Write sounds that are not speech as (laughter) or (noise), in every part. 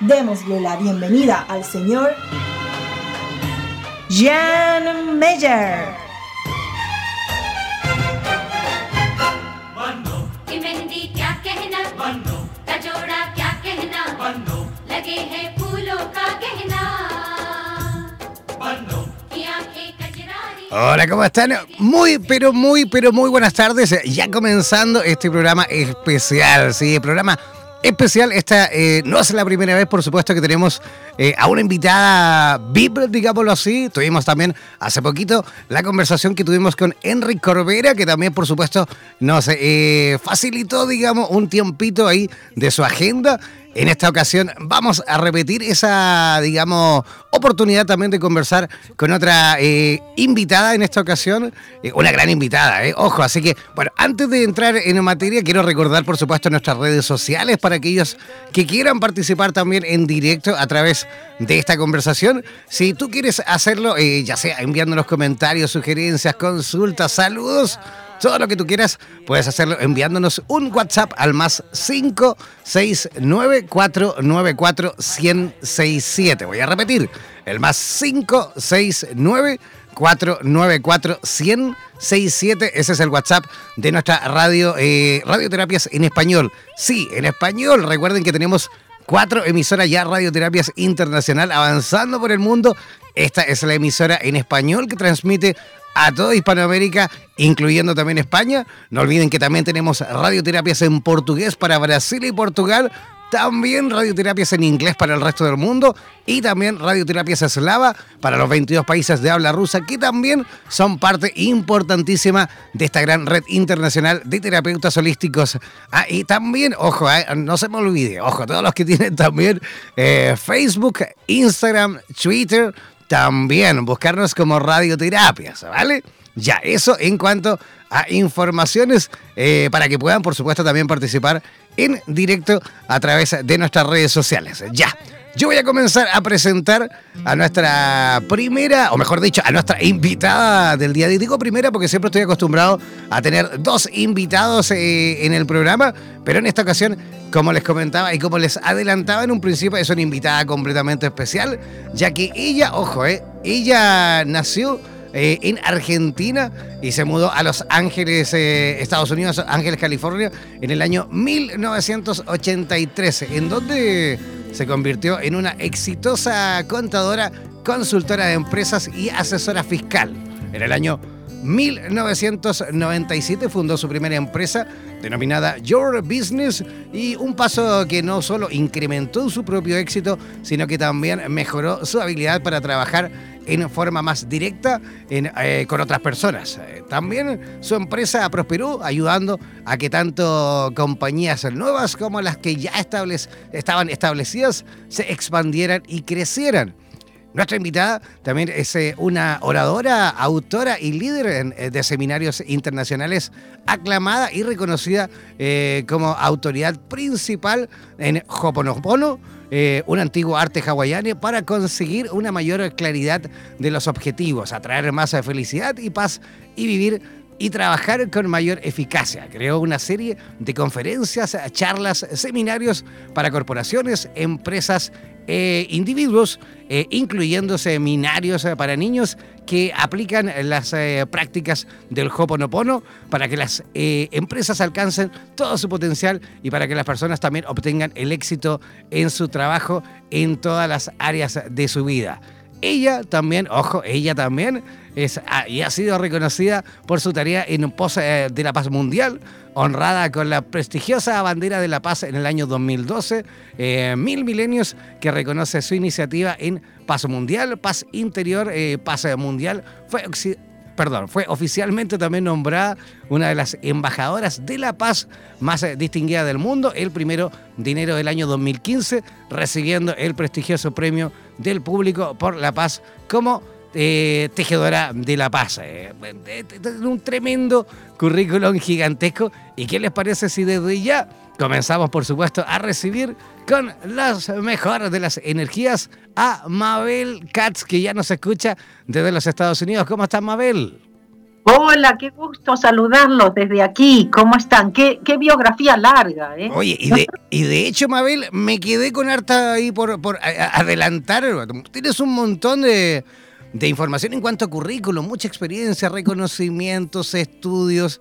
Démosle la bienvenida al señor Jan Meyer. Hola, ¿cómo están? Muy, pero muy, pero muy buenas tardes. Ya comenzando este programa especial, sí, programa especial. Esta eh, no es la primera vez, por supuesto, que tenemos eh, a una invitada VIP, digámoslo así. Tuvimos también hace poquito la conversación que tuvimos con Enrique Corbera, que también, por supuesto, nos eh, facilitó, digamos, un tiempito ahí de su agenda. En esta ocasión vamos a repetir esa, digamos, oportunidad también de conversar con otra eh, invitada en esta ocasión, eh, una gran invitada, eh, ojo, así que, bueno, antes de entrar en materia, quiero recordar, por supuesto, nuestras redes sociales para aquellos que quieran participar también en directo a través de esta conversación. Si tú quieres hacerlo, ya sea enviándonos comentarios, sugerencias, consultas, saludos, todo lo que tú quieras, puedes hacerlo enviándonos un WhatsApp al más 569-494-1067. Voy a repetir, el más 569 494 1067 Ese es el WhatsApp de nuestra radio, eh, Radioterapias en Español. Sí, en español. Recuerden que tenemos cuatro emisoras ya Radioterapias Internacional avanzando por el mundo. Esta es la emisora en español que transmite a toda Hispanoamérica, incluyendo también España. No olviden que también tenemos radioterapias en portugués para Brasil y Portugal. También radioterapias en inglés para el resto del mundo y también radioterapias eslava para los 22 países de habla rusa que también son parte importantísima de esta gran red internacional de terapeutas holísticos. Ah, y también, ojo, eh, no se me olvide, ojo, todos los que tienen también eh, Facebook, Instagram, Twitter, también buscarnos como radioterapias, ¿vale? Ya, eso en cuanto a informaciones eh, para que puedan, por supuesto, también participar en directo a través de nuestras redes sociales. Ya. Yo voy a comenzar a presentar a nuestra primera, o mejor dicho, a nuestra invitada del día de hoy. Digo primera porque siempre estoy acostumbrado a tener dos invitados eh, en el programa, pero en esta ocasión, como les comentaba y como les adelantaba en un principio, es una invitada completamente especial, ya que ella, ojo, eh, ella nació eh, en Argentina y se mudó a Los Ángeles, Estados Unidos, Ángeles, California, en el año 1983, en donde se convirtió en una exitosa contadora, consultora de empresas y asesora fiscal. En el año 1997 fundó su primera empresa denominada Your Business y un paso que no solo incrementó su propio éxito, sino que también mejoró su habilidad para trabajar en forma más directa eh, con otras personas. Eh, también su empresa prosperó ayudando a que tanto compañías nuevas como las que ya estaban establecidas se expandieran y crecieran. Nuestra invitada también es eh, una oradora, autora y líder de seminarios internacionales, aclamada y reconocida como autoridad principal en Hoponopono, un antiguo arte hawaiano, para conseguir una mayor claridad de los objetivos, atraer más felicidad y paz y vivir y trabajar con mayor eficacia. Creó una serie de conferencias, charlas, seminarios para corporaciones, empresas e individuos, eh, incluyendo seminarios eh, para niños que aplican las prácticas del Hoponopono para que las empresas alcancen todo su potencial y para que las personas también obtengan el éxito en su trabajo en todas las áreas de su vida. Ella también, ojo, ella también ah, y ha sido reconocida por su tarea en pos eh, de la paz mundial, honrada con la prestigiosa bandera de la paz en el año 2012, eh, Mil Milenios, que reconoce su iniciativa en paz mundial, paz interior, eh, paz mundial, fue perdón, fue oficialmente también nombrada una de las embajadoras de la paz más distinguida del mundo, el primero de enero del año 2015, recibiendo el prestigioso premio del público por la paz como eh, tejedora de la paz. Eh, un tremendo currículum gigantesco. ¿Y qué les parece si desde ya comenzamos, por supuesto, a recibir con las mejores de las energías a Mabel Katz, que ya nos escucha desde los Estados Unidos? ¿Cómo estás, Mabel? Hola, qué gusto saludarlos desde aquí. ¿Cómo están? Qué, qué biografía larga, ¿eh? Oye, y de, y de hecho, Mabel, me quedé con harta ahí por, por adelantar. Tienes un montón de, de información en cuanto a currículum, mucha experiencia, reconocimientos, estudios,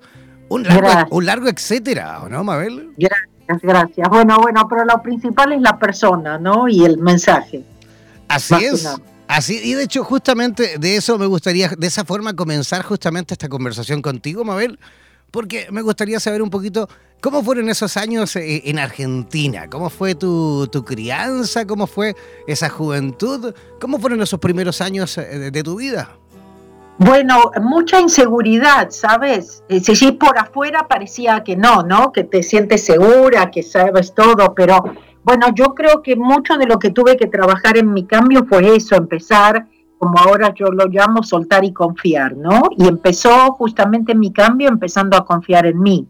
un largo, un largo etcétera, ¿no, Mabel? Gracias, gracias. Bueno, bueno, pero lo principal es la persona, ¿no? Y el mensaje. Así es. Así, y de hecho, justamente de eso me gustaría, de esa forma, comenzar justamente esta conversación contigo, Mabel, porque me gustaría saber un poquito cómo fueron esos años eh, en Argentina, cómo fue tu, crianza, cómo fue esa juventud, cómo fueron esos primeros años eh, de, tu vida. Bueno, mucha inseguridad, ¿sabes? Eh, si por afuera parecía que no, ¿no? Que te sientes segura, que sabes todo, pero bueno, yo creo que mucho de lo que tuve que trabajar en mi cambio fue eso, empezar como ahora yo lo llamo, soltar y confiar, ¿no? Y empezó justamente mi cambio empezando a confiar en mí,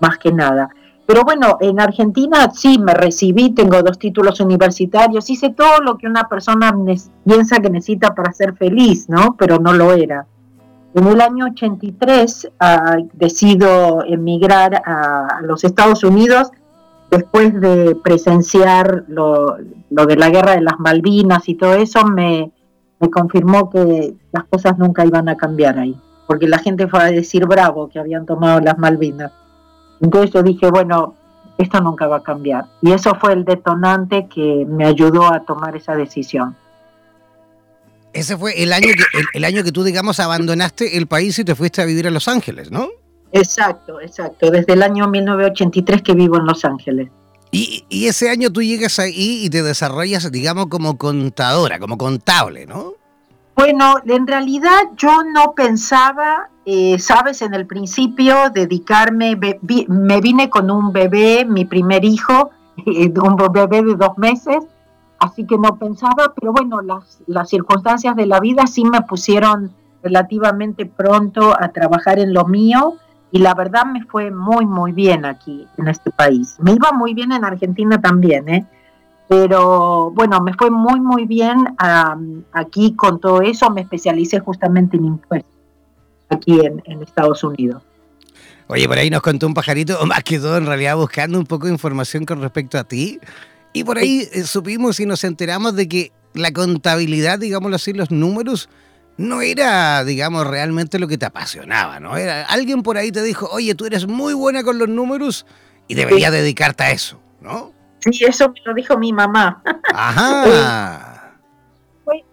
más que nada. Pero bueno, en Argentina sí me recibí, tengo dos títulos universitarios, hice todo lo que una persona piensa que necesita para ser feliz, ¿no? Pero no lo era. En el año 83 ah, decido emigrar a, los Estados Unidos después de presenciar lo, lo de la guerra de las Malvinas y todo eso, me, me confirmó que las cosas nunca iban a cambiar ahí, porque la gente fue a decir bravo que habían tomado las Malvinas. Entonces yo dije, bueno, esto nunca va a cambiar. Y eso fue el detonante que me ayudó a tomar esa decisión. Ese fue el año que, el, año que tú, digamos, abandonaste el país y te fuiste a vivir a Los Ángeles, ¿no? Exacto, exacto. Desde el año 1983 que vivo en Los Ángeles. Y, ese año tú llegas ahí y te desarrollas, digamos, como contadora, como contable, ¿no? Bueno, en realidad yo no pensaba, eh, sabes, en el principio dedicarme, me vine con un bebé, mi primer hijo, (laughs) un bebé de dos meses, así que no pensaba, pero bueno, las circunstancias de la vida sí me pusieron relativamente pronto a trabajar en lo mío y la verdad me fue muy, muy bien aquí en este país. Me iba muy bien en Argentina también, ¿eh? Pero bueno, me fue muy, muy bien aquí con todo eso. Me especialicé justamente en impuestos aquí en, Estados Unidos. Oye, por ahí nos contó un pajarito, o más que todo en realidad buscando un poco de información con respecto a ti. Y por ahí eh, supimos y nos enteramos de que la contabilidad, digámoslo así, los números, no era, digamos, realmente lo que te apasionaba, ¿no? Era, alguien por ahí te dijo, oye, tú eres muy buena con los números y deberías dedicarte a eso, ¿no? Sí, eso me lo dijo mi mamá. Ajá. (laughs)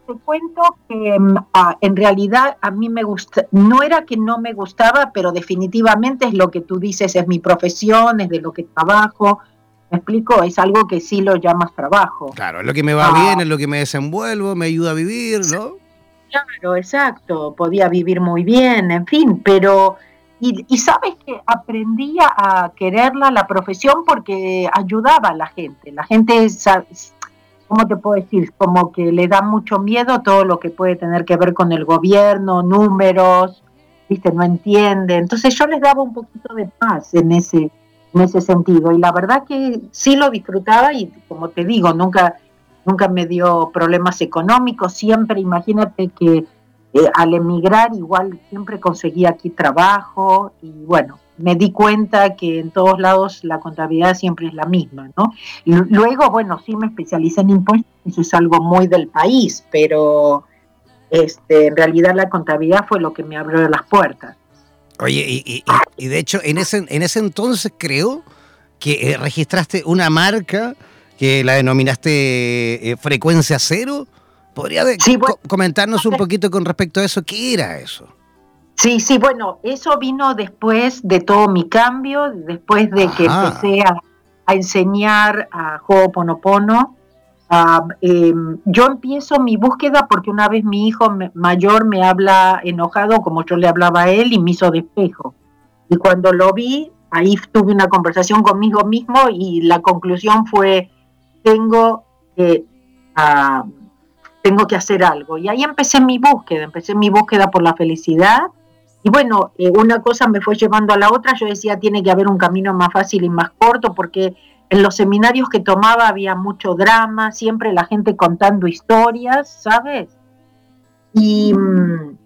te cuento que mm, ah, en realidad a mí me gusta, no era que no me gustaba, pero definitivamente es lo que tú dices, es mi profesión, es de lo que trabajo. ¿Me explico? Es algo que sí lo llamas trabajo. Claro, es lo que me va Ah. bien, es lo que me desenvuelvo, me ayuda a vivir, ¿no? Claro, exacto, podía vivir muy bien, en fin, pero, y, sabes que aprendí a quererla la profesión porque ayudaba a la gente. La gente, ¿cómo te puedo decir? Como que le da mucho miedo todo lo que puede tener que ver con el gobierno, números, viste, no entiende. Entonces yo les daba un poquito de paz en ese, en ese sentido. Y la verdad que sí lo disfrutaba y como te digo, nunca nunca me dio problemas económicos, siempre, imagínate que eh, al emigrar igual siempre conseguí aquí trabajo y bueno, me di cuenta que en todos lados la contabilidad siempre es la misma, ¿no? Y luego, bueno, sí me especialicé en impuestos, eso es algo muy del país, pero este, en realidad la contabilidad fue lo que me abrió las puertas. Oye, y, y- de hecho, en ese, en ese entonces creo que eh, registraste una marca que la denominaste eh, Frecuencia Cero. ¿Podría Sí, bueno. co- comentarnos un poquito con respecto a eso? ¿Qué era eso? Sí, sí, bueno, eso vino después de todo mi cambio, después de que empecé a, a enseñar a Ho'oponopono. Em, yo empiezo mi búsqueda porque una vez mi hijo mayor me habla enojado como yo le hablaba a él y me hizo despejo. Y cuando lo vi, ahí tuve una conversación conmigo mismo y la conclusión fue, tengo que, ah, tengo que hacer algo. Y ahí empecé mi búsqueda, empecé mi búsqueda por la felicidad. Y bueno, eh, una cosa me fue llevando a la otra, yo decía, tiene que haber un camino más fácil y más corto, porque en los seminarios que tomaba había mucho drama, siempre la gente contando historias, ¿sabes? Y, mm,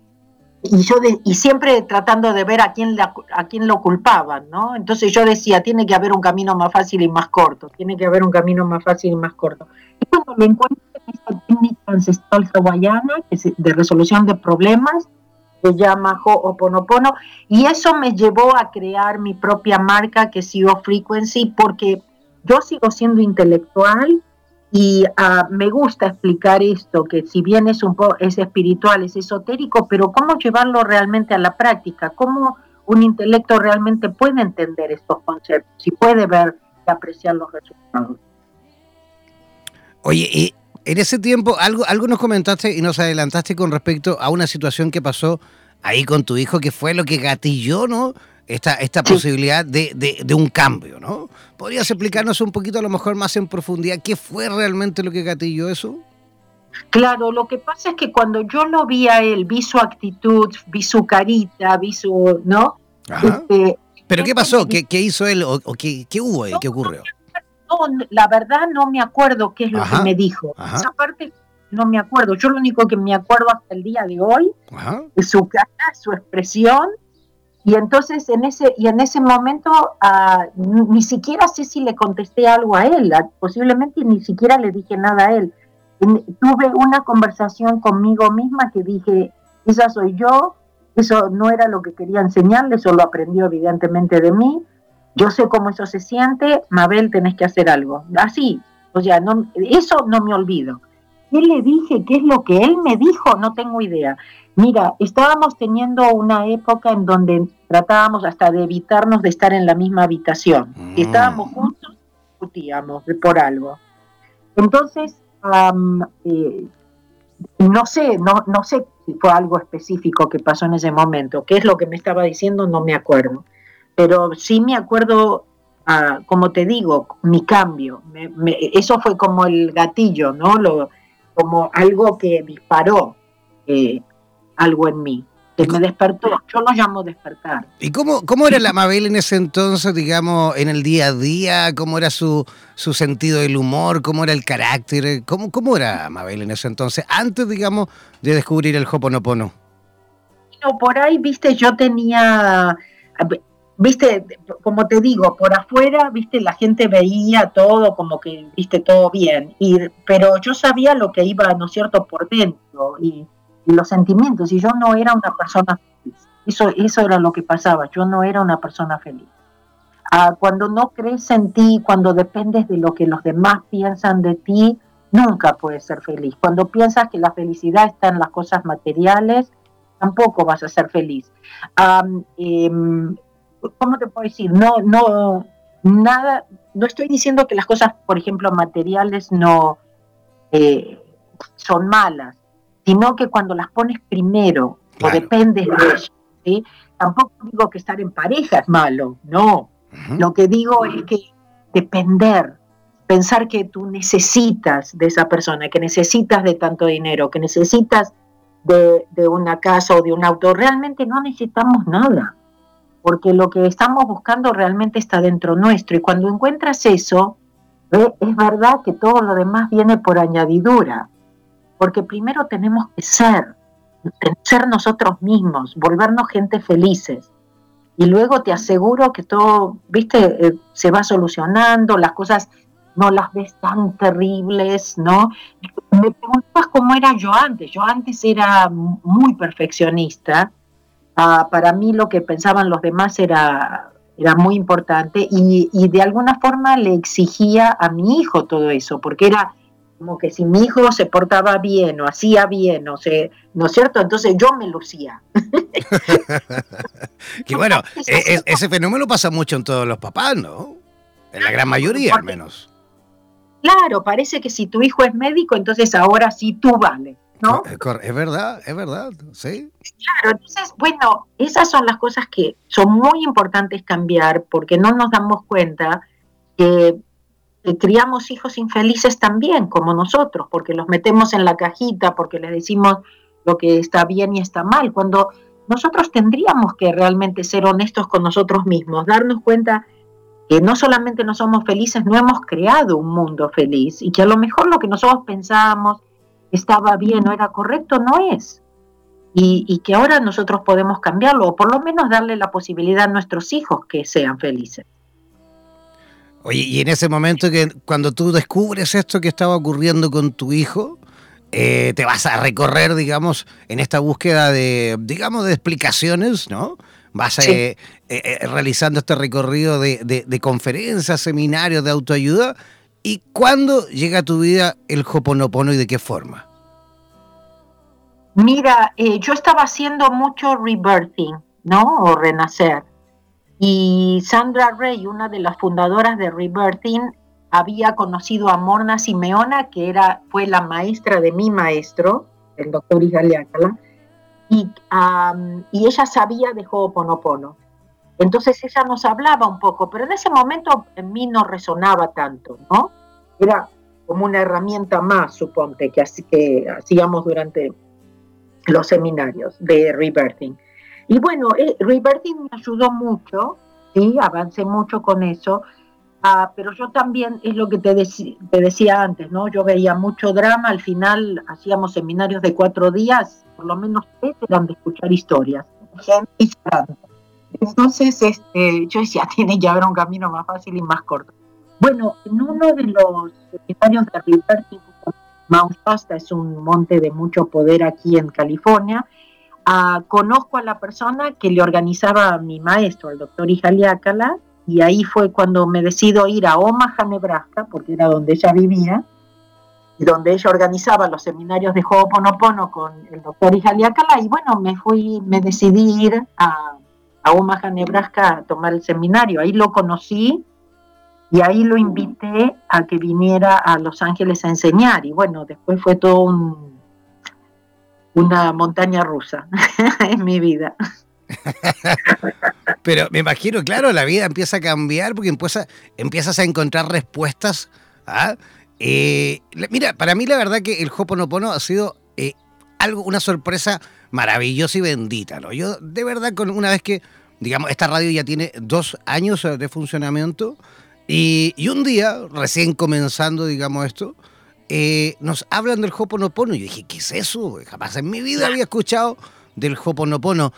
y yo de- y siempre tratando de ver a quién, la- a quién lo culpaban, ¿no? Entonces yo decía, tiene que haber un camino más fácil y más corto, tiene que haber un camino más fácil y más corto. Y cuando me encuentro en esta técnica ancestral hawaiana, que es de resolución de problemas, se llama Ho'oponopono, y eso me llevó a crear mi propia marca que es Zero Frequency, porque yo sigo siendo intelectual y ah, me gusta explicar esto, que si bien es un poco es espiritual, es esotérico, pero cómo llevarlo realmente a la práctica, cómo un intelecto realmente puede entender estos conceptos y puede ver y apreciar los resultados. Oye, y en ese tiempo algo, algo nos comentaste y nos adelantaste con respecto a una situación que pasó ahí con tu hijo, que fue lo que gatilló, ¿no? Esta, esta (coughs) posibilidad de, de- de un cambio, ¿no? ¿Podrías explicarnos un poquito, a lo mejor más en profundidad, qué fue realmente lo que gatilló eso? Claro, lo que pasa es que cuando yo lo vi a él, vi su actitud, vi su carita, vi su, ¿no? Ajá. Este, ¿Pero qué pasó? ¿Qué, qué hizo él o, o qué, qué hubo ahí? ¿Qué ocurrió? no, la verdad no me acuerdo qué es lo Ajá, que me dijo. ajá. Esa parte no me acuerdo. Yo lo único que me acuerdo hasta el día de hoy Ajá. es su cara, su expresión. Y entonces en ese, y en ese momento ah, ni, siquiera sé si le contesté algo a él, ah, posiblemente ni siquiera le dije nada a él. Tuve una conversación conmigo misma que dije, esa soy yo, eso no era lo que quería enseñarle, eso lo aprendió evidentemente de mí, yo sé cómo eso se siente, Mabel, tenés que hacer algo. Así, o sea, no, eso no me olvido. ¿Qué le dije? ¿Qué es lo que él me dijo? No tengo idea. Mira, estábamos teniendo una época en donde tratábamos hasta de evitarnos de estar en la misma habitación. Mm. Si estábamos juntos, discutíamos por algo. Entonces, eh, no sé, no, no sé si fue algo específico que pasó en ese momento. ¿Qué es lo que me estaba diciendo? No me acuerdo. Pero sí me acuerdo, ah, como te digo, mi cambio. Me- me- eso fue como el gatillo, ¿no? Lo, como algo que disparó eh, algo en mí, que me despertó. Yo lo llamo despertar. ¿Y cómo, cómo era la Mabel en ese entonces, digamos, en el día a día? ¿Cómo era su, su sentido del humor? ¿Cómo era el carácter? ¿Cómo, ¿Cómo era Mabel en ese entonces, antes, digamos, de descubrir el Hoponopono? Pero por ahí, viste, yo tenía, viste, como te digo, por afuera, viste, la gente veía todo como que, viste, todo bien, y, pero yo sabía lo que iba, ¿no es cierto?, por dentro y, los sentimientos, y yo no era una persona feliz. Eso, eso era lo que pasaba, yo no era una persona feliz. Ah, cuando no crees en ti, cuando dependes de lo que los demás piensan de ti, Nunca puedes ser feliz. Cuando piensas que la felicidad está en las cosas materiales, tampoco vas a ser feliz. Em, ¿Cómo te puedo decir? No, no, nada, no estoy diciendo que las cosas, por ejemplo, materiales no eh, son malas, sino que cuando las pones primero o dependes de ellas, ¿sí? tampoco digo que estar en pareja es malo, no. Lo que digo es que depender, pensar que tú necesitas de esa persona, que necesitas de tanto dinero, que necesitas de, de una casa o de un auto, realmente no necesitamos nada porque lo que estamos buscando realmente está dentro nuestro. Y cuando encuentras eso, es verdad que todo lo demás viene por añadidura, porque primero tenemos que ser, ser nosotros mismos, volvernos gente felices. Y luego te aseguro que todo, viste, eh, se va solucionando, las cosas no las ves tan terribles, ¿no? Me preguntas cómo era yo antes. Yo antes era muy perfeccionista Ah, para mí lo que pensaban los demás era, era muy importante y, de alguna forma le exigía a mi hijo todo eso, porque era como que si mi hijo se portaba bien o hacía bien, o se, ¿no es cierto? Entonces yo me lucía. (laughs) que bueno, e, e, ese fenómeno pasa mucho en todos los papás, ¿no? En la gran mayoría al menos. Claro, parece que si tu hijo es médico, entonces ahora sí tú vales. Es verdad, es verdad, sí. Claro, entonces, bueno, esas son las cosas que son muy importantes cambiar porque no nos damos cuenta que, criamos hijos infelices también, como nosotros, porque los metemos en la cajita, porque les decimos lo que está bien y está mal, cuando nosotros tendríamos que realmente ser honestos con nosotros mismos, darnos cuenta que no solamente no somos felices, no hemos creado un mundo feliz y que a lo mejor lo que nosotros pensábamos estaba bien o era correcto, no es. Y, que ahora nosotros podemos cambiarlo, o por lo menos darle la posibilidad a nuestros hijos que sean felices. Oye, y en ese momento que cuando tú descubres esto que estaba ocurriendo con tu hijo, eh, te vas a recorrer, digamos, en esta búsqueda de, digamos, de explicaciones, ¿no? Vas eh, eh, realizando este recorrido de, de, conferencias, seminarios de autoayuda ¿Y cuándo llega a tu vida el Hoponopono y de qué forma? Mira, eh, yo estaba haciendo mucho rebirthing, ¿no? O renacer. Y Sandra Rey, una de las fundadoras de Rebirthing, había conocido a Morna Simeona, que era, fue la maestra de mi maestro, el doctor Igaliácala, y, y ella sabía de Ho'oponopono. Entonces ella nos hablaba un poco, pero en ese momento en mí no resonaba tanto, ¿no? Era como una herramienta más, suponte, que, así, que hacíamos durante los seminarios de Rebirthing. Y bueno, eh, Rebirthing me ayudó mucho, sí, avancé mucho con eso, ah, pero yo también, es lo que te, decía antes, ¿no? Yo veía mucho drama, al final hacíamos seminarios de cuatro días, por lo menos tres eran de escuchar historias, entonces, este, yo decía, (laughs) tiene que haber un camino más fácil y más corto. Bueno, en uno de los seminarios de Liberty, Mount Shasta es un monte de mucho poder aquí en California, ah, conozco a la persona que le organizaba a mi maestro, el doctor Ijaliácala, y ahí fue cuando me decido ir a Omaha, Nebraska, porque era donde ella vivía, y donde ella organizaba los seminarios de Ho'oponopono con el doctor Ijaliácala, y bueno, me fui, me decidí ir a a Omaha, Nebraska, a tomar el seminario. Ahí lo conocí y ahí lo invité a que viniera a Los Ángeles a enseñar. Y bueno, después fue todo una montaña rusa (laughs) en mi vida. (laughs) Pero me imagino, claro, la vida empieza a cambiar porque empieza, empiezas a encontrar respuestas. ¿ah? Eh, mira, para mí la verdad que el Hoponopono ha sido eh, algo, una sorpresa maravillosa y bendita, ¿no? Yo de verdad con una vez que, digamos, esta radio ya tiene dos años de funcionamiento y, un día, recién comenzando, digamos esto, eh, nos hablan del Hoponopono. Yo dije, ¿qué es eso? Jamás en mi vida había escuchado del Hoponopono.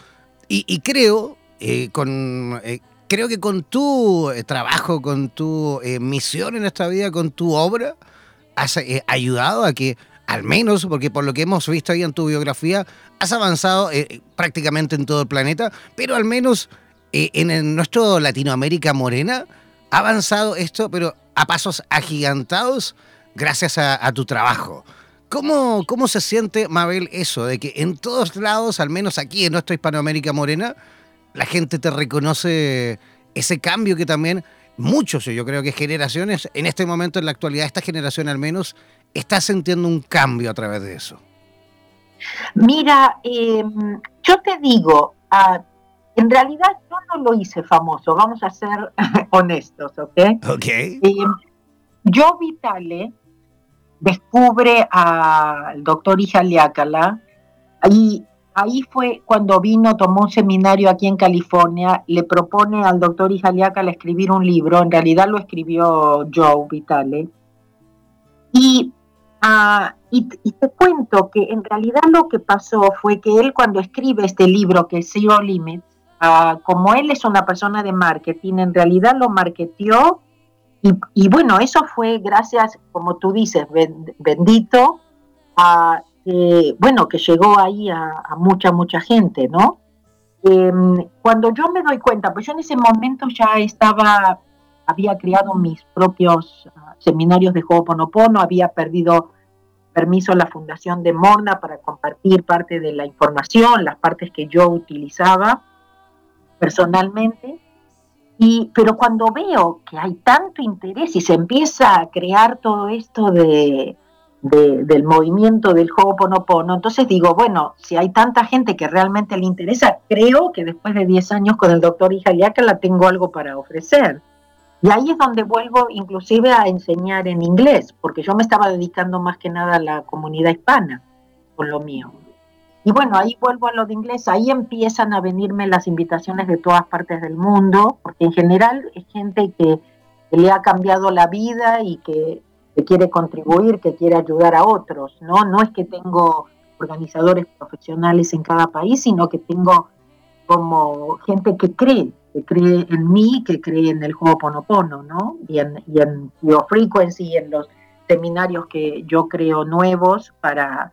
Y, y creo, eh, con, eh, creo que con tu trabajo, con tu misión en esta vida, con tu obra, has ayudado a que al menos, porque por lo que hemos visto ahí en tu biografía, has avanzado eh, prácticamente en todo el planeta, pero al menos eh, en nuestro Latinoamérica morena ha avanzado esto, pero a pasos agigantados gracias a, tu trabajo. ¿Cómo, ¿Cómo se siente, Mabel, eso de que en todos lados, al menos aquí en nuestra Hispanoamérica Morena, la gente te reconoce ese cambio que también muchos, yo creo que generaciones, en este momento, en la actualidad, esta generación al menos, está sintiendo un cambio a través de eso? Mira, em, yo te digo, ah, en realidad yo no lo hice famoso, vamos a ser (laughs) honestos, ¿ok? Ok. Em, yo, Vitale, descubre al doctor Ijaliácala y ahí fue cuando vino, tomó un seminario aquí en California, le propone al doctor Ijaliácala escribir un libro, en realidad lo escribió Joe Vitale, y Ah, y, te cuento que en realidad lo que pasó fue que él cuando escribe este libro que es Zero Limits, ah, como él es una persona de marketing, en realidad lo marketió y, bueno, eso fue gracias, como tú dices, bendito, a, bueno, que llegó ahí a, mucha, mucha gente, ¿no? Em, cuando yo me doy cuenta, pues yo en ese momento ya estaba, había creado mis propios ah, seminarios de Ho'oponopono, había perdido permiso a la Fundación de Morna para compartir parte de la información, las partes que yo utilizaba personalmente. Y, pero cuando veo que hay tanto interés y se empieza a crear todo esto de, del movimiento del Ho'oponopono, entonces digo, bueno, si hay tanta gente que realmente le interesa, creo que después de 10 años con el doctor Ijaliaca la tengo algo para ofrecer. Y ahí es donde vuelvo inclusive a enseñar en inglés, porque yo me estaba dedicando más que nada a la comunidad hispana con lo mío. Y bueno, ahí vuelvo a lo de inglés, ahí empiezan a venirme las invitaciones de todas partes del mundo, porque en general es gente que, le ha cambiado la vida y que, que, quiere contribuir, que quiere ayudar a otros, ¿no? No es que tengo organizadores profesionales en cada país, sino que tengo como gente que cree que cree en mí, que cree en el juego Ponopono, ¿no? Y en, y en Frequency, en los seminarios que yo creo nuevos para,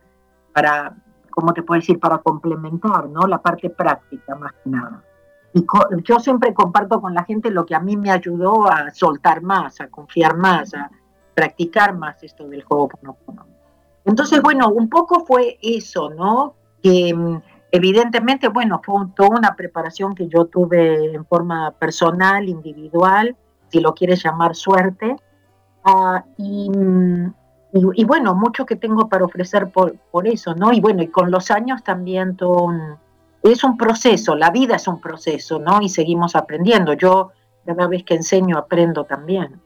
para, ¿cómo te puedo decir? Para complementar, ¿no? La parte práctica más que nada. Y yo siempre comparto con la gente lo que a mí me ayudó a soltar más, a confiar más, a practicar más esto del juego Ponopono. Entonces, bueno, un poco fue eso, ¿no? Que mm, Evidentemente, bueno, fue toda una preparación que yo tuve en forma personal, individual, si lo quieres llamar suerte. Ah, y, bueno, mucho que tengo para ofrecer por, por, eso, ¿no? Y bueno, y con los años también todo es un proceso, la vida es un proceso, ¿no? Y seguimos aprendiendo. Yo cada vez que enseño aprendo también.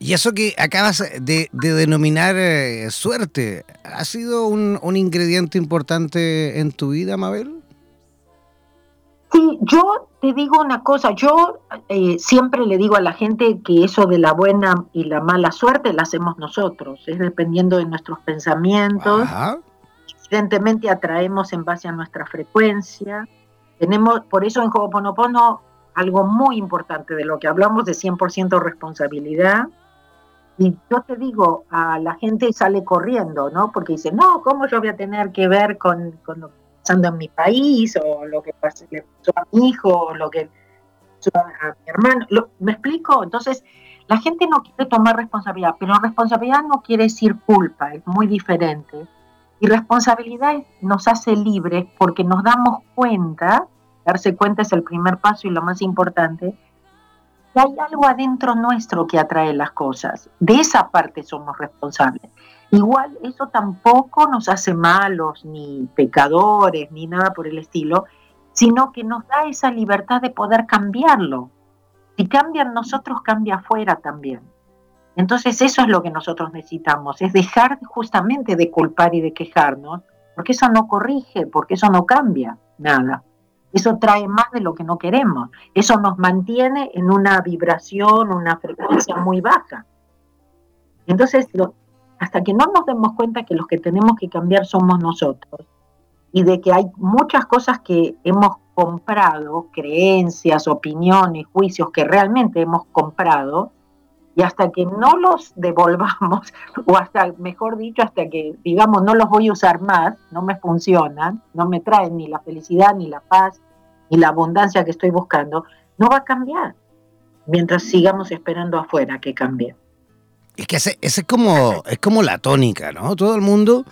Y eso que acabas de, denominar eh, suerte, ¿ha sido un, ingrediente importante en tu vida, Mabel? Sí, yo te digo una cosa, yo eh, siempre le digo a la gente que eso de la buena y la mala suerte la hacemos nosotros, es dependiendo de nuestros pensamientos. Evidentemente atraemos en base a nuestra frecuencia. Tenemos, por eso en Ho'oponopono, algo muy importante de lo que hablamos de 100% responsabilidad y yo te digo, a la gente sale corriendo, ¿no? Porque dice, no, ¿cómo yo voy a tener que ver con, lo que está pasando en mi país o lo que pasó a mi hijo o lo que pasó a mi hermano? ¿Me explico? Entonces, la gente no quiere tomar responsabilidad, pero responsabilidad no quiere decir culpa, es muy diferente. Y responsabilidad nos hace libres porque nos damos cuenta, darse cuenta es el primer paso y lo más importante, hay algo adentro nuestro que atrae las cosas. De esa parte somos responsables. Igual eso tampoco nos hace malos, ni pecadores, ni nada por el estilo, sino que nos da esa libertad de poder cambiarlo. Si cambian nosotros, cambia afuera también. Entonces eso es lo que nosotros necesitamos, es dejar justamente de culpar y de quejarnos, porque eso no corrige, porque eso no cambia nada. Eso trae más de lo que no queremos. Eso nos mantiene en una vibración, una frecuencia muy baja. Entonces, hasta que no nos demos cuenta que los que tenemos que cambiar somos nosotros y de que hay muchas cosas que hemos comprado, creencias, opiniones, juicios que realmente hemos comprado, y hasta que no los devolvamos, (laughs) o hasta, mejor dicho, hasta que digamos no los voy a usar más, no me funcionan, no me traen ni la felicidad, ni la paz, ni la abundancia que estoy buscando, no va a cambiar mientras sigamos esperando afuera que cambie. Es que ese, es como, es como la tónica, ¿no? Todo el mundo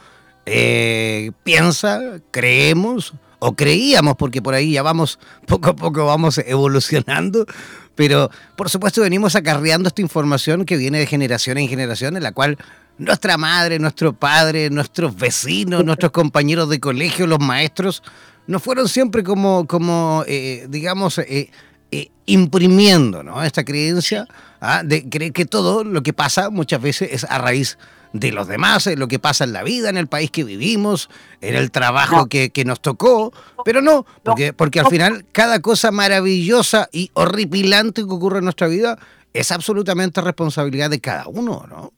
eh, piensa, creemos o creíamos, porque por ahí ya vamos, (laughs) poco a poco vamos evolucionando, pero por supuesto venimos acarreando esta información que viene de generación en generación, en la cual nuestra madre, nuestro padre, nuestros vecinos, nuestros compañeros de colegio, los maestros, nos fueron siempre como, como eh, digamos, eh, eh, imprimiendo ¿no? esta creencia ¿ah? de que todo lo que pasa muchas veces es a raíz de los demás, lo que pasa en la vida, en el país que vivimos, en el trabajo que, nos tocó, pero no, porque, porque al final cada cosa maravillosa y horripilante que ocurre en nuestra vida es absolutamente responsabilidad de cada uno, ¿no?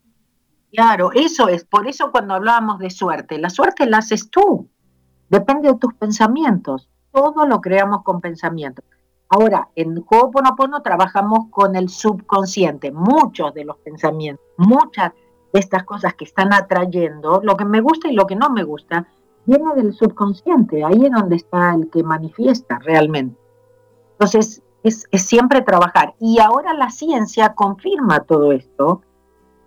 Claro, eso es, por eso cuando hablábamos de suerte, la suerte la haces tú, depende de tus pensamientos, todo lo creamos con pensamientos. Ahora, en Ho'oponopono trabajamos con el subconsciente, muchos de los pensamientos, muchas estas cosas que están atrayendo, lo que me gusta y lo que no me gusta, viene del subconsciente, ahí es donde está el que manifiesta realmente. Entonces, es, siempre trabajar. Y ahora la ciencia confirma todo esto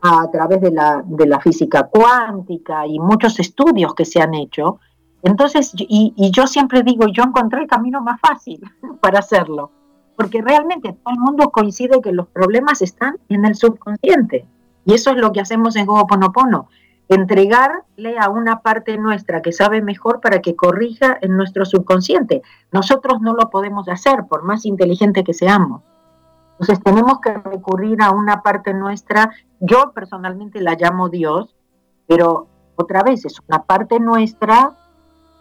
a través de la, de la física cuántica y muchos estudios que se han hecho, entonces, y, yo siempre digo, yo encontré el camino más fácil (laughs) para hacerlo, porque realmente todo el mundo coincide que los problemas están en el subconsciente. Y eso es lo que hacemos en Ho'oponopono, entregarle a una parte nuestra que sabe mejor para que corrija en nuestro subconsciente. Nosotros no lo podemos hacer, por más inteligente que seamos. Entonces tenemos que recurrir a una parte nuestra, yo personalmente la llamo Dios, pero otra vez es una parte nuestra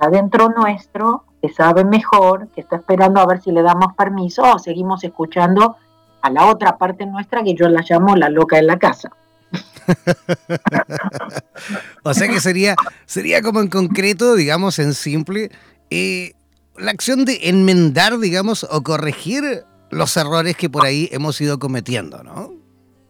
adentro nuestro, que sabe mejor, que está esperando a ver si le damos permiso o seguimos escuchando a la otra parte nuestra que yo la llamo la loca en la casa. (laughs) o sea que sería, sería como en concreto, digamos, en simple, eh, la acción de enmendar, digamos, o corregir los errores que por ahí hemos ido cometiendo, ¿no?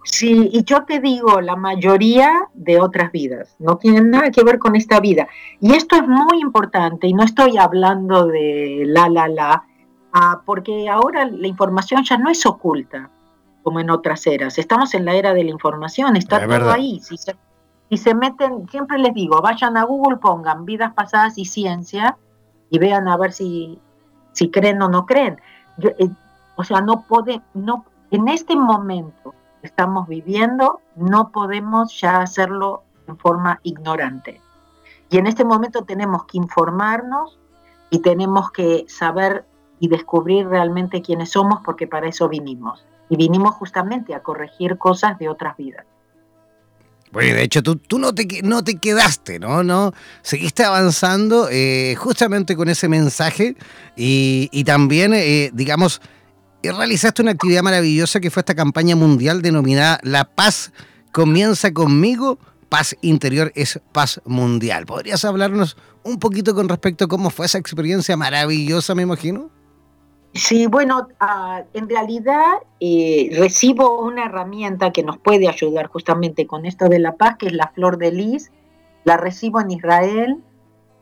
Sí, y yo te digo, la mayoría de otras vidas no tienen nada que ver con esta vida. Y esto es muy importante, y no estoy hablando de la, la, la, ah, porque ahora la información ya no es oculta, como en otras eras. Estamos en la era de la información, está todo ahí. Si se, si se meten, siempre les digo, vayan a Google, pongan vidas pasadas y ciencia, y vean a ver si, si creen o no creen. Eh, o sea, no puede, no, en este momento estamos viviendo, no podemos ya hacerlo en forma ignorante. Y en este momento tenemos que informarnos y tenemos que saber y descubrir realmente quiénes somos porque para eso vinimos. Y vinimos justamente a corregir cosas de otras vidas. Bueno, de hecho, tú, tú no, te, no te quedaste, ¿no? no Seguiste avanzando eh, justamente con ese mensaje y, también, eh, digamos, y realizaste una actividad maravillosa que fue esta campaña mundial denominada La paz comienza conmigo, paz interior es paz mundial. ¿Podrías hablarnos un poquito con respecto a cómo fue esa experiencia maravillosa, me imagino? Sí, bueno, ah, en realidad eh, recibo una herramienta que nos puede ayudar justamente con esto de la paz, que es la flor de lis. La recibo en Israel.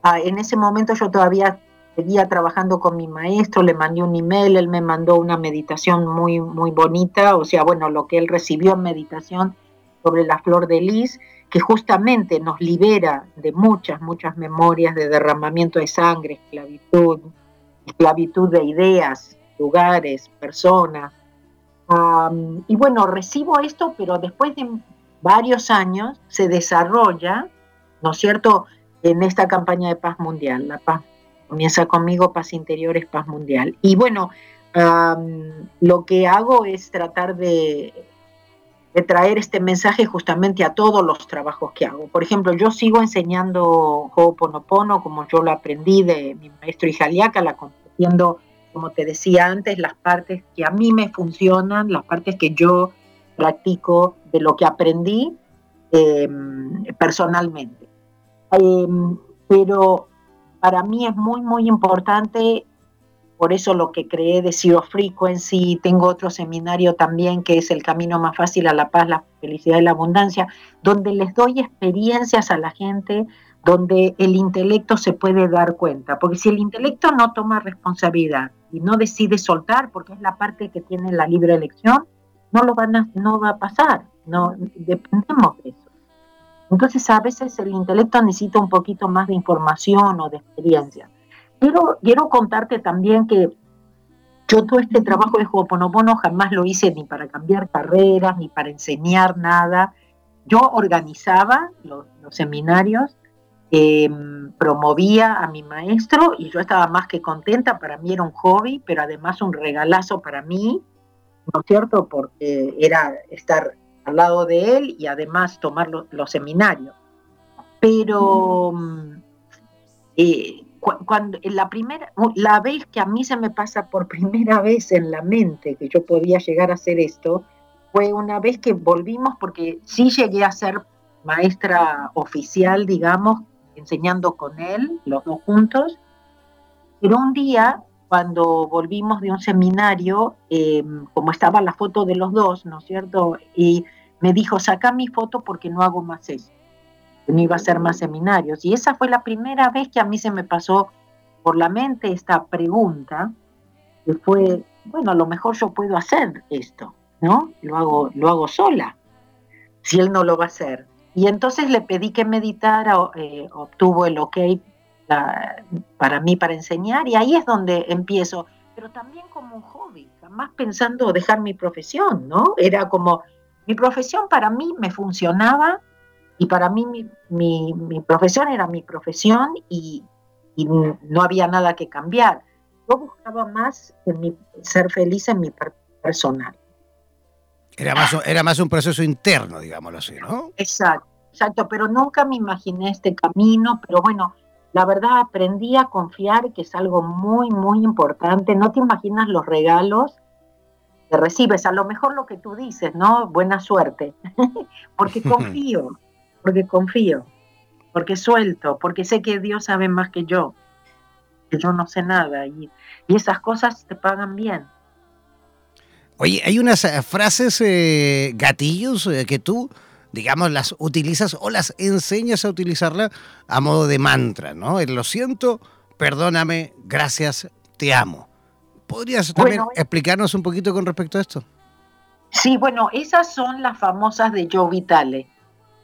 Ah, en ese momento yo todavía seguía trabajando con mi maestro, le mandé un email, él me mandó una meditación muy, muy bonita, o sea, bueno, lo que él recibió en meditación sobre la flor de lis, que justamente nos libera de muchas, muchas memorias de derramamiento de sangre, esclavitud, esclavitud de ideas, lugares, personas. y bueno, recibo esto, pero después de varios años se desarrolla, ¿no es cierto?, en esta campaña de paz mundial, la paz Comienza conmigo, paz interior es paz mundial. Y bueno, lo que hago es tratar de, de, traer este mensaje justamente a todos los trabajos que hago. Por ejemplo, yo sigo enseñando Ho'oponopono como yo lo aprendí de mi maestro la compartiendo, como te decía antes, las partes que a mí me funcionan, las partes que yo practico de lo que aprendí em, personalmente. Em, pero para mí es muy, muy importante, por eso lo que creé de Zero Frequency, tengo otro seminario también que es El Camino Más Fácil a la Paz, la Felicidad y la Abundancia, donde les doy experiencias a la gente, donde el intelecto se puede dar cuenta, porque si el intelecto no toma responsabilidad y no decide soltar, porque es la parte que tiene la libre elección, no lo van a, no va a pasar, no dependemos de eso. Entonces a veces el intelecto necesita un poquito más de información o de experiencia. Quiero, quiero contarte también que yo todo este trabajo de Ho'oponopono jamás lo hice ni para cambiar carreras, ni para enseñar nada. Yo organizaba los, seminarios, em, promovía a mi maestro y yo estaba más que contenta. Para mí era un hobby, pero además un regalazo para mí, ¿no es cierto? Porque era estar al lado de él y además tomar los seminarios. Pero mm, eh, cuando la primera la vez que a mí se me pasa por (laughs) primera vez en la mente que yo podía llegar a hacer esto fue una vez que volvimos porque sí llegué a ser maestra oficial digamos enseñando con él los dos juntos pero un día cuando volvimos de un seminario em, como estaba la foto de los dos no es cierto y me dijo, saca mi foto porque no hago más eso. No iba a hacer más seminarios. Y esa fue la primera vez que a mí se me pasó por la mente esta pregunta, que fue, bueno, a lo mejor yo puedo hacer esto, ¿no? Lo hago, lo hago sola, si él no lo va a hacer. Y entonces le pedí que meditara, eh, obtuvo el ok para mí para enseñar, y ahí es donde empiezo, pero también como un hobby, jamás pensando dejar mi profesión, ¿no? Era como, mi profesión para mí me funcionaba y para mí mi, profesión era mi profesión y, no había nada que cambiar. Yo buscaba más en ser feliz en mi personal. Era más, era más un proceso interno, digámoslo así, ¿no? Exacto, exacto, pero nunca me imaginé este camino, pero bueno, la verdad aprendí a confiar que es algo muy, muy importante. No te imaginas los regalos que recibes, a lo mejor lo que tú dices, ¿no? Buena suerte, (laughs) porque (laughs) confío, porque confío, porque suelto, porque sé que Dios sabe más que yo, que yo no sé nada y, esas cosas te pagan bien. Oye, hay unas eh, frases, eh, gatillos, eh, que tú, digamos, las utilizas o las enseñas a utilizarla a modo de mantra, ¿no? lo siento, perdóname, gracias, te amo. ¿Podrías también explicarnos un poquito con respecto a esto? Sí, bueno, esas son las famosas de Joe Vitale.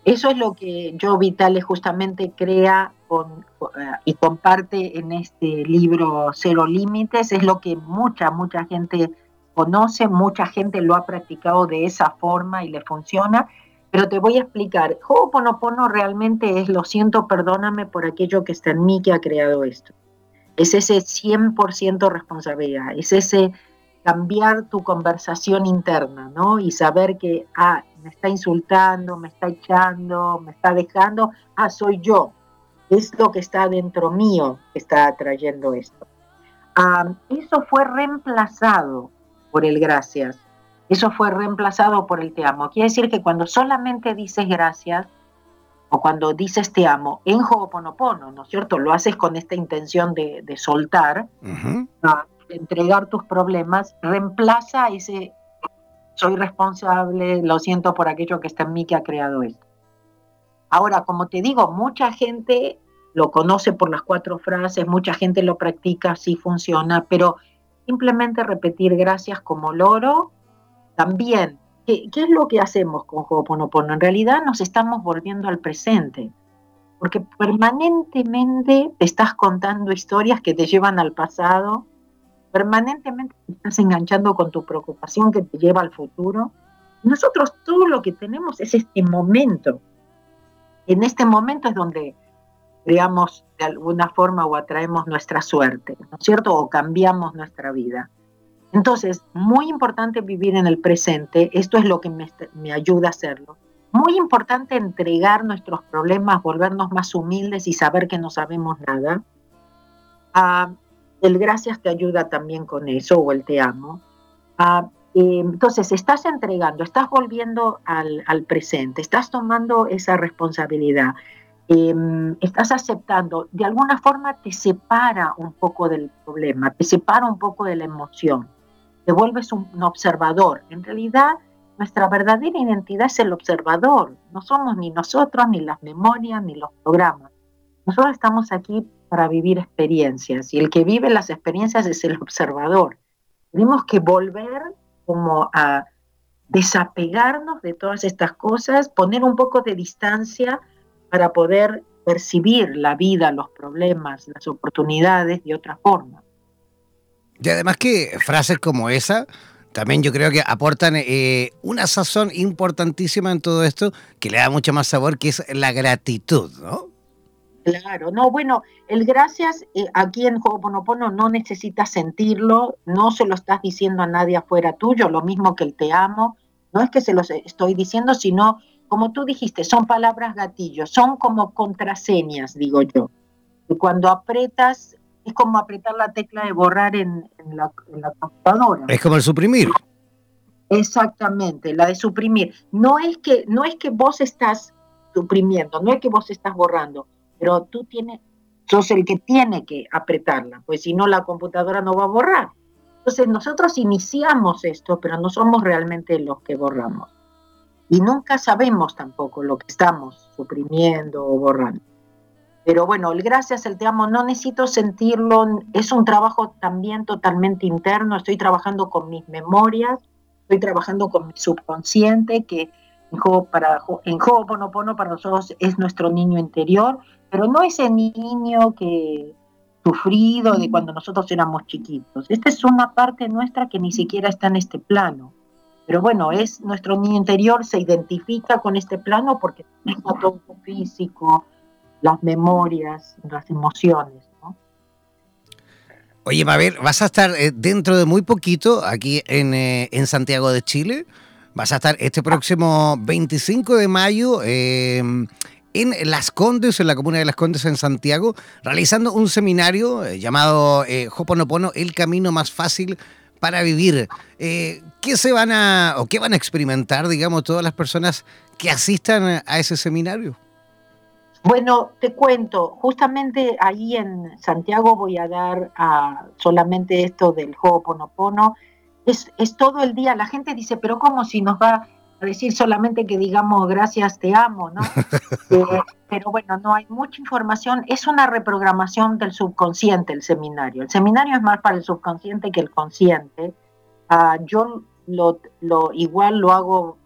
Eso es lo que Joe Vitale justamente crea eh, y comparte en este libro Cero Límites. Es lo que mucha, mucha gente conoce, mucha gente lo ha practicado de esa forma y le funciona. Pero te voy a explicar. Ho'oponopono realmente es lo siento, perdóname por aquello que está en mí que ha creado esto es ese 100% responsabilidad, es ese cambiar tu conversación interna, ¿no? Y saber que, ah, me está insultando, me está echando, me está dejando, ah, soy yo, es lo que está dentro mío que está trayendo esto. eso fue reemplazado por el gracias, eso fue reemplazado por el te amo. Quiere decir que cuando solamente dices gracias, o cuando dices te amo en Ho'oponopono, ¿no es cierto? Lo haces con esta intención de, soltar, de entregar tus problemas, reemplaza ese soy responsable, lo siento por aquello que está en mí que ha creado esto. Ahora, como te digo, mucha gente lo conoce por las cuatro frases, mucha gente lo practica, sí funciona, pero simplemente repetir gracias como loro también ¿Qué, es lo que hacemos con Ho'oponopono? En realidad nos estamos volviendo al presente, porque permanentemente te estás contando historias que te llevan al pasado, permanentemente te estás enganchando con tu preocupación que te lleva al futuro. Nosotros todo lo que tenemos es este momento. En este momento es donde creamos de alguna forma o atraemos nuestra suerte, ¿no es cierto? O cambiamos nuestra vida. Entonces, muy importante vivir en el presente, esto es lo que me, ayuda a hacerlo. Muy importante entregar nuestros problemas, volvernos más humildes y saber que no sabemos nada. Ah, el gracias te ayuda también con eso, o el te amo. Ah, eh, entonces, estás entregando, estás volviendo al, presente, estás tomando esa responsabilidad, em, estás aceptando, de alguna forma te separa un poco del problema, te separa un poco de la emoción te vuelves un, observador. En realidad, nuestra verdadera identidad es el observador. No somos ni nosotros, ni las memorias, ni los programas. Nosotros estamos aquí para vivir experiencias y el que vive las experiencias es el observador. Tenemos que volver como a desapegarnos de todas estas cosas, poner un poco de distancia para poder percibir la vida, los problemas, las oportunidades de otra forma. Y además que frases como esa también yo creo que aportan eh, una sazón importantísima en todo esto que le da mucho más sabor, que es la gratitud, ¿no? Claro, no, bueno, el gracias eh, aquí en Ho'oponopono no necesitas sentirlo, no se lo estás diciendo a nadie afuera tuyo, lo mismo que el te amo, no es que se los estoy diciendo, sino, como tú dijiste, son palabras gatillos, son como contraseñas, digo yo. Y cuando apretas, es como apretar la tecla de borrar en, la, en la computadora. Es como el suprimir. Exactamente, la de suprimir. No es que, no es que vos estás suprimiendo, no es que vos estás borrando pero tú tienes, sos el que tiene que apretarla, pues si no la computadora no va a borrar. Entonces nosotros iniciamos esto, pero no somos realmente los que borramos. Y nunca sabemos tampoco lo que estamos suprimiendo o borrando. Pero bueno, el gracias, el te amo, no necesito sentirlo, es un trabajo también totalmente interno, estoy trabajando con mis memorias, estoy trabajando con mi subconsciente, que en Ho'oponopono para nosotros es nuestro niño interior, pero no ese niño que sufrido de cuando nosotros éramos chiquitos. Esta es una parte nuestra que ni siquiera está en este plano. Pero bueno, es nuestro niño interior, se identifica con este plano porque está todo físico, las memorias, las emociones. ¿no? Oye, Mabel, vas a estar eh, dentro de muy poquito aquí en, eh, en Santiago de Chile. Vas a estar este próximo 25 de mayo eh, en Las Condes, en la comuna de Las Condes, en Santiago, realizando un seminario eh, llamado eh, Hoponopono, el camino más fácil para vivir. Eh, ¿Qué se van a, o qué van a experimentar, digamos, todas las personas que asistan a ese seminario? Bueno, te cuento, justamente ahí en Santiago voy a dar a solamente esto del Ho'oponopono. Es, es todo el día, la gente dice, pero ¿cómo si nos va decir solamente que digamos gracias, te amo, ¿no? (laughs) Eh, pero bueno, no hay mucha información. Es una reprogramación del subconsciente el seminario. El seminario es más para el subconsciente que el consciente. Ah, yo lo, lo, igual lo hago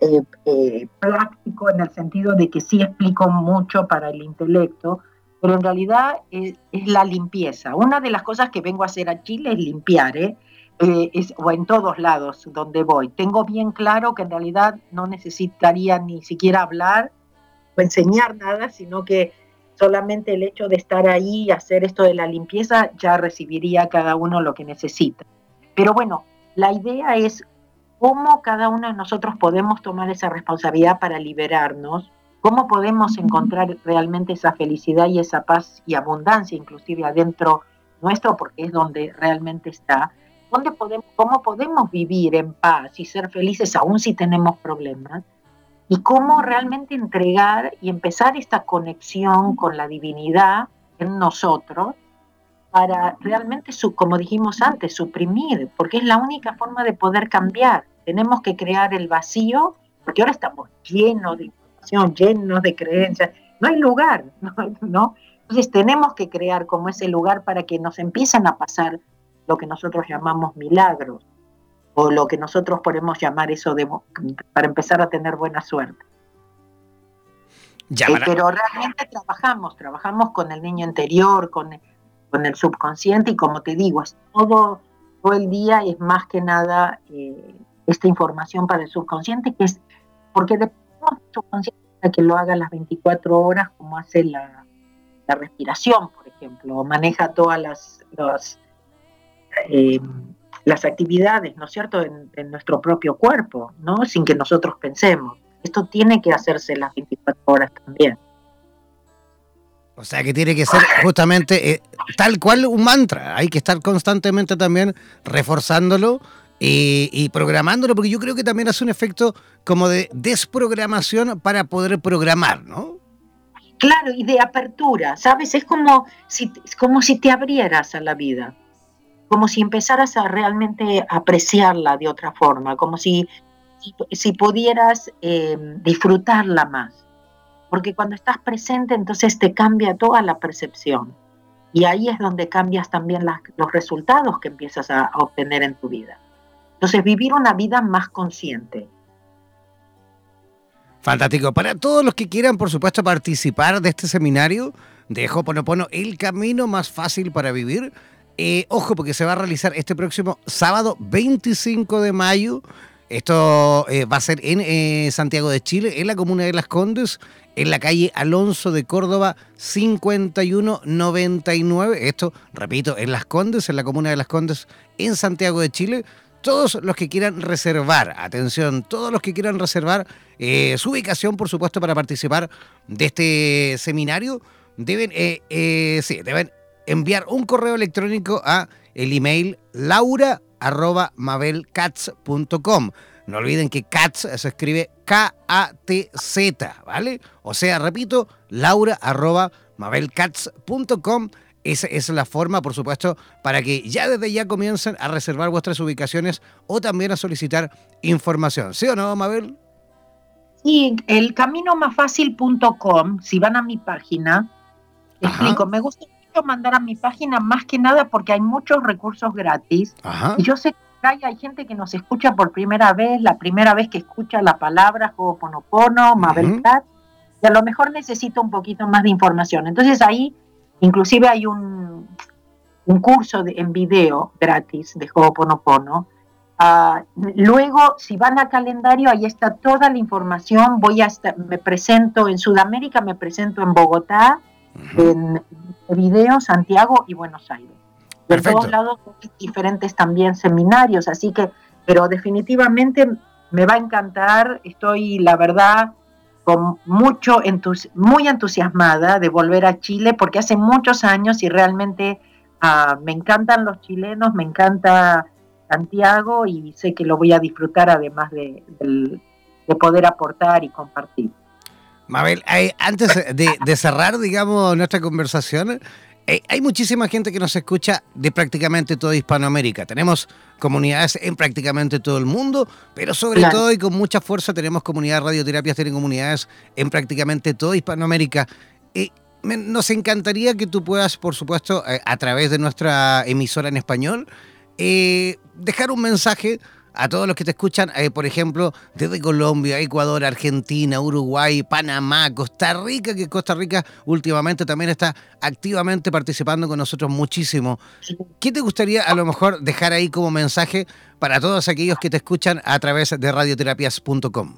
eh, eh, práctico en el sentido de que sí explico mucho para el intelecto, pero en realidad es, es la limpieza. Una de las cosas que vengo a hacer a Chile es limpiar, ¿eh? Eh, o en todos lados donde voy. Tengo bien claro que en realidad no necesitaría ni siquiera hablar o enseñar nada, sino que solamente el hecho de estar ahí y hacer esto de la limpieza ya recibiría cada uno lo que necesita. Pero bueno, la idea es cómo cada uno de nosotros podemos tomar esa responsabilidad para liberarnos, cómo podemos encontrar realmente esa felicidad y esa paz y abundancia, inclusive adentro nuestro, porque es donde realmente está, podemos, cómo podemos vivir en paz y ser felices aún si tenemos problemas, y cómo realmente entregar y empezar esta conexión con la divinidad en nosotros para realmente, como dijimos antes, suprimir, porque es la única forma de poder cambiar. Tenemos que crear el vacío, porque ahora estamos llenos de información, llenos de creencias, no hay lugar, (laughs) ¿no? Entonces tenemos que crear como ese lugar para que nos empiecen a pasar lo que nosotros llamamos milagros, o lo que nosotros podemos llamar eso de, para empezar a tener buena suerte. Eh, pero realmente trabajamos, trabajamos con el niño interior, con, con el subconsciente y como te digo, es todo, todo el día es más que nada eh, esta información para el subconsciente, que es porque depende del subconsciente que lo haga las 24 horas como hace la, la respiración, por ejemplo, maneja todas las, las eh, las actividades, ¿no es cierto?, en, nuestro propio cuerpo, ¿no? Sin que nosotros pensemos. Esto tiene que hacerse las 24 horas también. O sea que tiene que ser justamente eh, tal cual un mantra. Hay que estar constantemente también reforzándolo y, y, programándolo, porque yo creo que también hace un efecto como de desprogramación para poder programar, ¿no? Claro, y de apertura, ¿sabes? Es como si, como si te abrieras a la vida como si empezaras a realmente apreciarla de otra forma, como si, si, pudieras eh, disfrutarla más. Porque cuando estás presente, entonces te cambia toda la percepción. Y ahí es donde cambias también los resultados que empiezas a, obtener en tu vida. Entonces, vivir una vida más consciente. Fantástico. Para todos los que quieran, por supuesto, participar de este seminario de Hoponopono, el camino más fácil para vivir, eh, ojo, porque se va a realizar este próximo sábado 25 de mayo. Esto eh, va a ser en eh, Santiago de Chile, en la comuna de Las Condes, en la calle Alonso de Córdoba 5199. Esto, repito, en Las Condes, en la comuna de Las Condes, en Santiago de Chile. Todos los que quieran reservar, atención, todos los que quieran reservar su ubicación, por supuesto, para participar de este seminario, deben, sí, deben enviar un correo electrónico a el email laura.mabelcats.com. No olviden que Cats se escribe K-A-T-Z, ¿vale? O sea, repito, laura.mabelcats.com. Esa es la forma, por supuesto, para que ya desde ya comiencen a reservar vuestras ubicaciones o también a solicitar información. ¿Sí o no, Mabel? Sí, el camino más fácil.com, si van a mi página, explico, me gusta mandar a mi página más que nada porque hay muchos recursos gratis. Y yo sé que hay, gente que nos escucha por primera vez, la primera vez que escucha la palabra Ho'oponopono, Mabel Cat, y a lo mejor necesita un poquito más de información. Entonces ahí inclusive hay un, un curso de, en video gratis de Ho'oponopono. Uh, luego, si van a calendario, ahí está toda la información. Voy a me presento en Sudamérica, me presento en Bogotá, en Video, Santiago y Buenos Aires. De todos lados diferentes también seminarios, así que, pero definitivamente me va a encantar, estoy la verdad con mucho muy entusiasmada de volver a Chile porque hace muchos años y realmente ah, me encantan los chilenos, me encanta Santiago y sé que lo voy a disfrutar además de poder aportar y compartir. Mabel, antes de, cerrar, digamos, nuestra conversación, eh, hay muchísima gente que nos escucha de prácticamente toda Hispanoamérica. Tenemos comunidades en prácticamente todo el mundo, pero sobre todo y con mucha fuerza tenemos comunidades radioterapias, tienen comunidades en prácticamente toda Hispanoamérica. Eh, nos encantaría que tú puedas, por supuesto, eh, a través de nuestra emisora en español, dejar un mensaje a todos los que te escuchan, eh, por ejemplo, desde Colombia, Ecuador, Argentina, Uruguay, Panamá, Costa Rica, que Costa Rica últimamente también está activamente participando con nosotros muchísimo. ¿Qué te gustaría a lo mejor dejar ahí como mensaje para todos aquellos que te escuchan a través de radioterapias.com?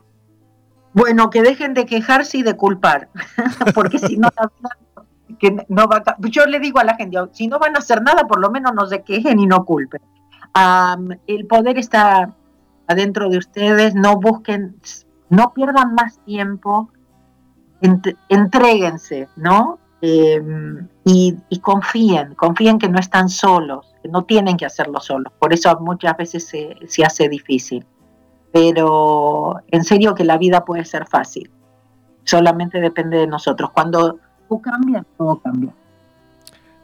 Bueno, que dejen de quejarse y de culpar, (laughs) porque si no, (laughs) que no va yo le digo a la gente, si no van a hacer nada, por lo menos no se quejen y no culpen el poder está adentro de ustedes, no busquen, no pierdan más tiempo, entréguense, ¿no? Em, y, confíen, confíen que no están solos, que no tienen que hacerlo solos. Por eso muchas veces se, se hace difícil. Pero en serio que la vida puede ser fácil. Solamente depende de nosotros. Cuando tú cambias, todo cambia.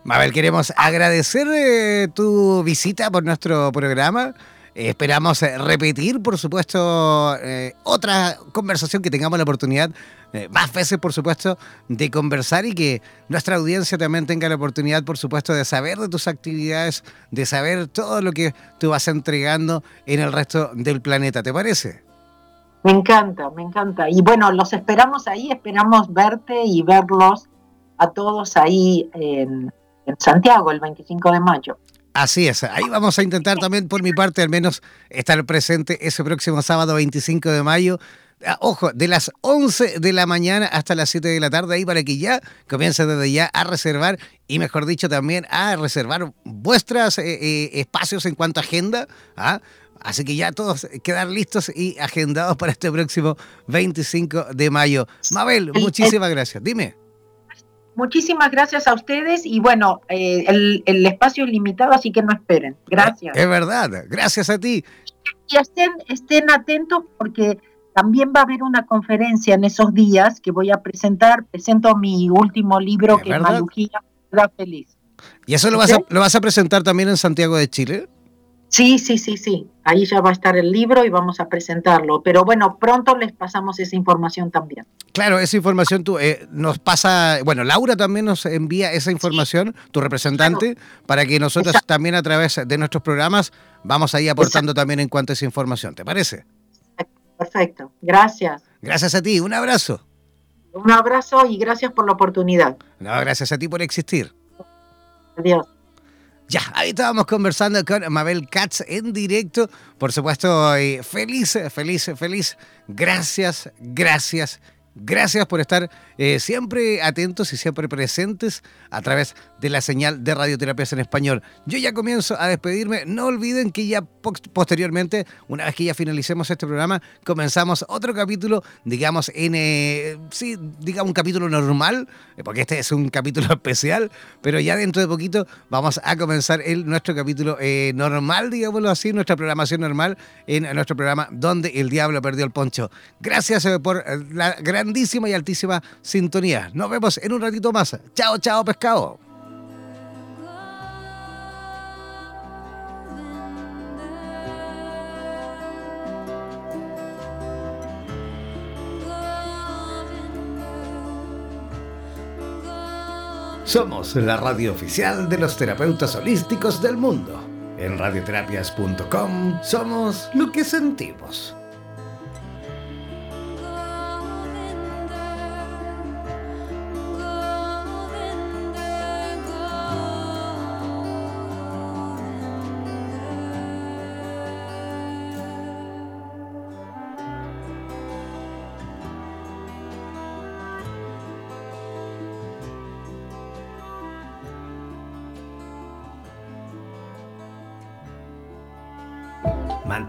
Mabel, queremos agradecer eh, tu visita por nuestro programa. esperamos eh, repetir, por supuesto, eh, otra conversación que tengamos la oportunidad, más veces, por supuesto, de conversar y que nuestra audiencia también tenga la oportunidad, por supuesto, de saber de tus actividades, de saber todo lo que tú vas entregando en el resto del planeta. ¿Te parece? Me encanta, me encanta. Y bueno, los esperamos ahí, esperamos verte y verlos a todos ahí en en Santiago el 25 de mayo. Así es, ahí vamos a intentar también por mi parte al menos estar presente ese próximo sábado 25 de mayo. Ah, ojo, de las 11 de la mañana hasta las 7 de la tarde, ahí para que ya comiencen desde ya a reservar y mejor dicho también a reservar vuestros eh, eh, espacios en cuanto a agenda. ¿ah? Así que ya todos quedar listos y agendados para este próximo 25 de mayo. Mabel, muchísimas gracias. Dime. Muchísimas gracias a ustedes y bueno, eh, el, espacio es limitado, así que no esperen. Gracias. Es verdad, gracias a ti. Y estén, estén atentos porque también va a haber una conferencia en esos días que voy a presentar. Presento mi último libro que es La Feliz. ¿Y eso lo vas, a, lo vas a presentar también en Santiago de Chile? Sí, sí, sí, sí. Ahí ya va a estar el libro y vamos a presentarlo. Pero bueno, pronto les pasamos esa información también. Claro, esa información tú, eh, nos pasa, bueno, Laura también nos envía esa información, tu representante, para que nosotros también a través de nuestros programas vamos ahí aportando también en cuanto a esa información. ¿Te parece? Perfecto, gracias. Gracias a ti, un abrazo. Un abrazo y gracias por la oportunidad. No, gracias a ti por existir. Adiós. Ya, ahí estábamos conversando con Mabel Katz en directo. Por supuesto, feliz, feliz, feliz. Gracias, gracias Gracias por estar eh, siempre atentos y siempre presentes a través de la señal de Radioterapias en Español. Yo ya comienzo a despedirme. No olviden que ya posteriormente, una vez que ya finalicemos este programa, comenzamos otro capítulo, digamos, en, eh, sí, digamos un capítulo normal, eh, porque este es un (laughs) capítulo especial, pero ya dentro de poquito vamos a comenzar nuestro capítulo normal, digámoslo así, nuestra programación normal en nuestro programa Donde el Diablo Perdió el Poncho. Gracias por la gran grandísima y altísima sintonía. Nos vemos en un ratito más. Chao, chao, pescado. Somos la radio oficial de los terapeutas holísticos del mundo. En radioterapias.com somos lo que sentimos.